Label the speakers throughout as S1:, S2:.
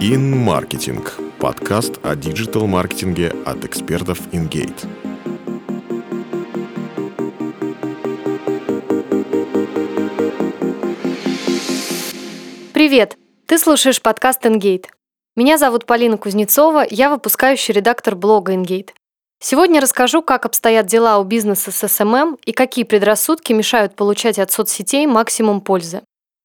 S1: InMarketing – подкаст о диджитал-маркетинге от экспертов InGate.
S2: Привет! Ты слушаешь подкаст InGate. Меня зовут Полина Кузнецова, я выпускающий редактор блога InGate. Сегодня расскажу, как обстоят дела у бизнеса с SMM и какие предрассудки мешают получать от соцсетей максимум пользы.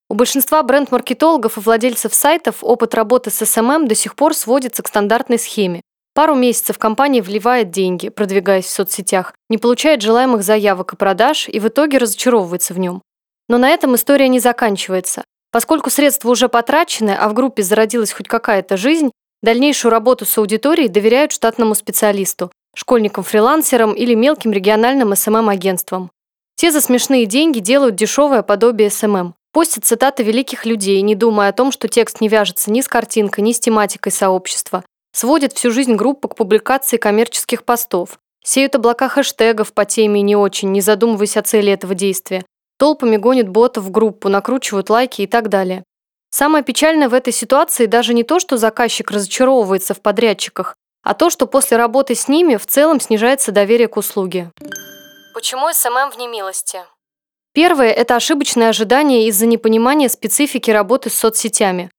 S2: У большинства бренд-маркетологов и владельцев сайтов опыт работы с SMM до сих пор сводится к стандартной схеме. Пару месяцев компания вливает деньги, продвигаясь в соцсетях, не получает желаемых заявок и продаж и в итоге разочаровывается в нем. Но на этом история не заканчивается. Поскольку средства уже потрачены, а в группе зародилась хоть какая-то жизнь, дальнейшую работу с аудиторией доверяют штатному специалисту, школьникам-фрилансерам или мелким региональным SMM-агентствам. Те за смешные деньги делают дешевое подобие SMM. Постят цитаты великих людей, не думая о том, что текст не вяжется ни с картинкой, ни с тематикой сообщества. Сводят всю жизнь группы к публикации коммерческих постов. Сеют облака хэштегов по теме не очень, не задумываясь о цели этого действия. Толпами гонят ботов в группу, накручивают лайки и так далее. Самое печальное в этой ситуации даже не то, что заказчик разочаровывается в подрядчиках, а то, что после работы с ними в целом снижается доверие к услуге.
S3: Почему SMM в немилости?
S2: Первое – это ошибочное ожидание из-за непонимания специфики работы с соцсетями.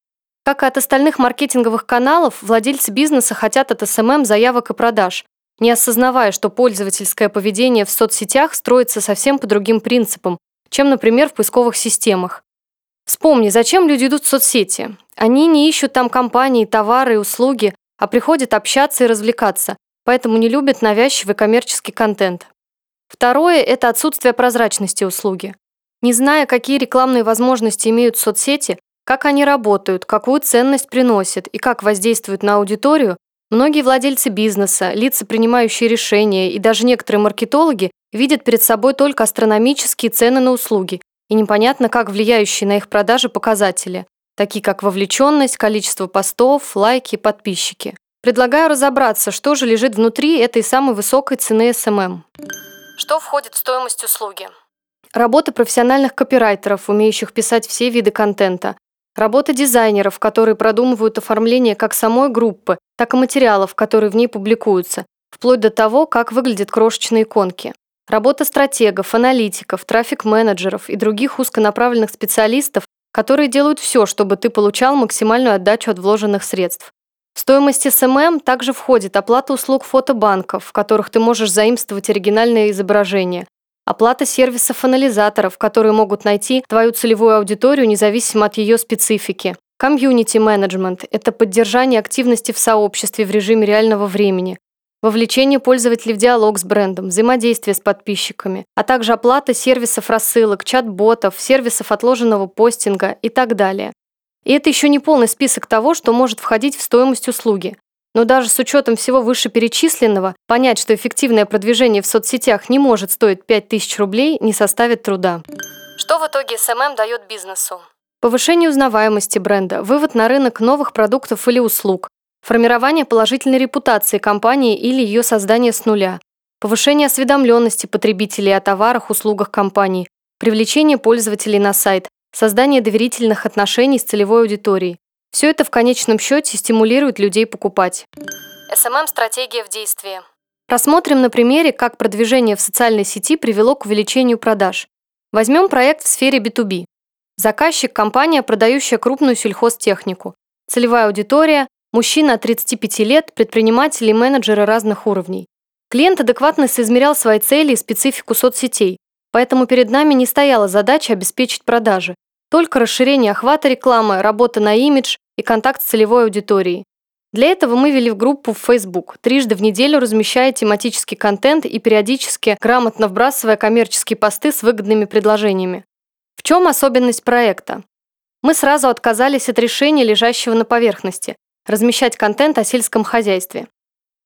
S2: Как и от остальных маркетинговых каналов, владельцы бизнеса хотят от SMM заявок и продаж, не осознавая, что пользовательское поведение в соцсетях строится совсем по другим принципам, чем, например, в поисковых системах. Вспомни, зачем люди идут в соцсети? Они не ищут там компании, товары и услуги, а приходят общаться и развлекаться, поэтому не любят навязчивый коммерческий контент. Второе – это отсутствие прозрачности услуги. Не зная, какие рекламные возможности имеют соцсети, как они работают, какую ценность приносят и как воздействуют на аудиторию, многие владельцы бизнеса, лица, принимающие решения и даже некоторые маркетологи видят перед собой только астрономические цены на услуги и непонятно, как влияющие на их продажи показатели, такие как вовлеченность, количество постов, лайки, подписчики. Предлагаю разобраться, что же лежит внутри этой самой высокой цены SMM.
S3: Что входит в стоимость услуги?
S2: Работа профессиональных копирайтеров, умеющих писать все виды контента. Работа дизайнеров, которые продумывают оформление как самой группы, так и материалов, которые в ней публикуются, вплоть до того, как выглядят крошечные иконки. Работа стратегов, аналитиков, трафик-менеджеров и других узконаправленных специалистов, которые делают все, чтобы ты получал максимальную отдачу от вложенных средств. В стоимость SMM также входит оплата услуг фотобанков, в которых ты можешь заимствовать оригинальные изображения, оплата сервисов анализаторов, которые могут найти твою целевую аудиторию независимо от ее специфики. Комьюнити-менеджмент – это поддержание активности в сообществе в режиме реального времени, вовлечение пользователей в диалог с брендом, взаимодействие с подписчиками, а также оплата сервисов рассылок, чат-ботов, сервисов отложенного постинга и так далее. И это еще не полный список того, что может входить в стоимость услуги. Но даже с учетом всего вышеперечисленного, понять, что эффективное продвижение в соцсетях не может стоить 5000 рублей, не составит труда.
S3: Что в итоге SMM дает бизнесу?
S2: Повышение узнаваемости бренда, вывод на рынок новых продуктов или услуг, формирование положительной репутации компании или ее создание с нуля, повышение осведомленности потребителей о товарах, услугах компании, привлечение пользователей на сайт, создание доверительных отношений с целевой аудиторией. Все это в конечном счете стимулирует людей покупать.
S3: СММ-стратегия в действии.
S2: Рассмотрим на примере, как продвижение в социальной сети привело к увеличению продаж. Возьмем проект в сфере B2B. Заказчик – компания, продающая крупную сельхозтехнику. Целевая аудитория – мужчина от 35 лет, предприниматели и менеджеры разных уровней. Клиент адекватно соизмерял свои цели и специфику соцсетей, поэтому перед нами не стояла задача обеспечить продажи. Только расширение охвата рекламы, работа на имидж и контакт с целевой аудиторией. Для этого мы вели в группу в Facebook, трижды в неделю размещая тематический контент и периодически грамотно вбрасывая коммерческие посты с выгодными предложениями. В чем особенность проекта? Мы сразу отказались от решения, лежащего на поверхности – размещать контент о сельском хозяйстве.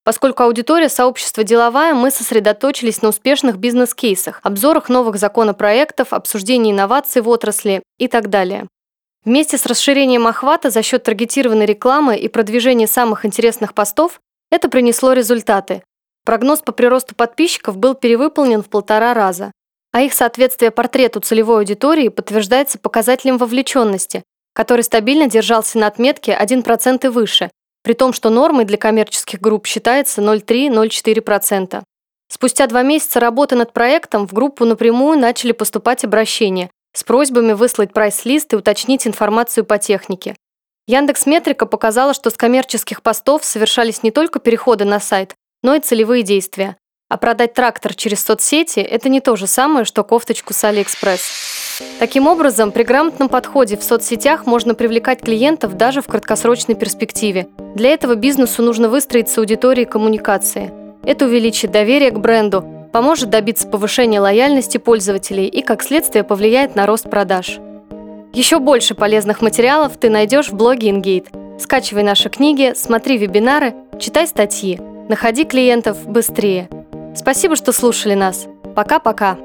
S2: Поскольку аудитория сообщества деловая, мы сосредоточились на успешных бизнес-кейсах, обзорах новых законопроектов, обсуждении инноваций в отрасли и так далее. Вместе с расширением охвата за счет таргетированной рекламы и продвижения самых интересных постов это принесло результаты. Прогноз по приросту подписчиков был перевыполнен в полтора раза, а их соответствие портрету целевой аудитории подтверждается показателем вовлеченности, который стабильно держался на отметке 1% и выше, при том, что нормой для коммерческих групп считается 0,3-0,4%. Спустя два месяца работы над проектом в группу напрямую начали поступать обращения с просьбами выслать прайс-лист и уточнить информацию по технике. Яндекс Метрика показала, что с коммерческих постов совершались не только переходы на сайт, но и целевые действия. А продать трактор через соцсети – это не то же самое, что кофточку с Алиэкспресс. Таким образом, при грамотном подходе в соцсетях можно привлекать клиентов даже в краткосрочной перспективе. Для этого бизнесу нужно выстроить с аудиторией коммуникации. Это увеличит доверие к бренду, поможет добиться повышения лояльности пользователей и, как следствие, повлияет на рост продаж. Еще больше полезных материалов ты найдешь в блоге InGate. Скачивай наши книги, смотри вебинары, читай статьи. Находи клиентов быстрее. Спасибо, что слушали нас. Пока-пока.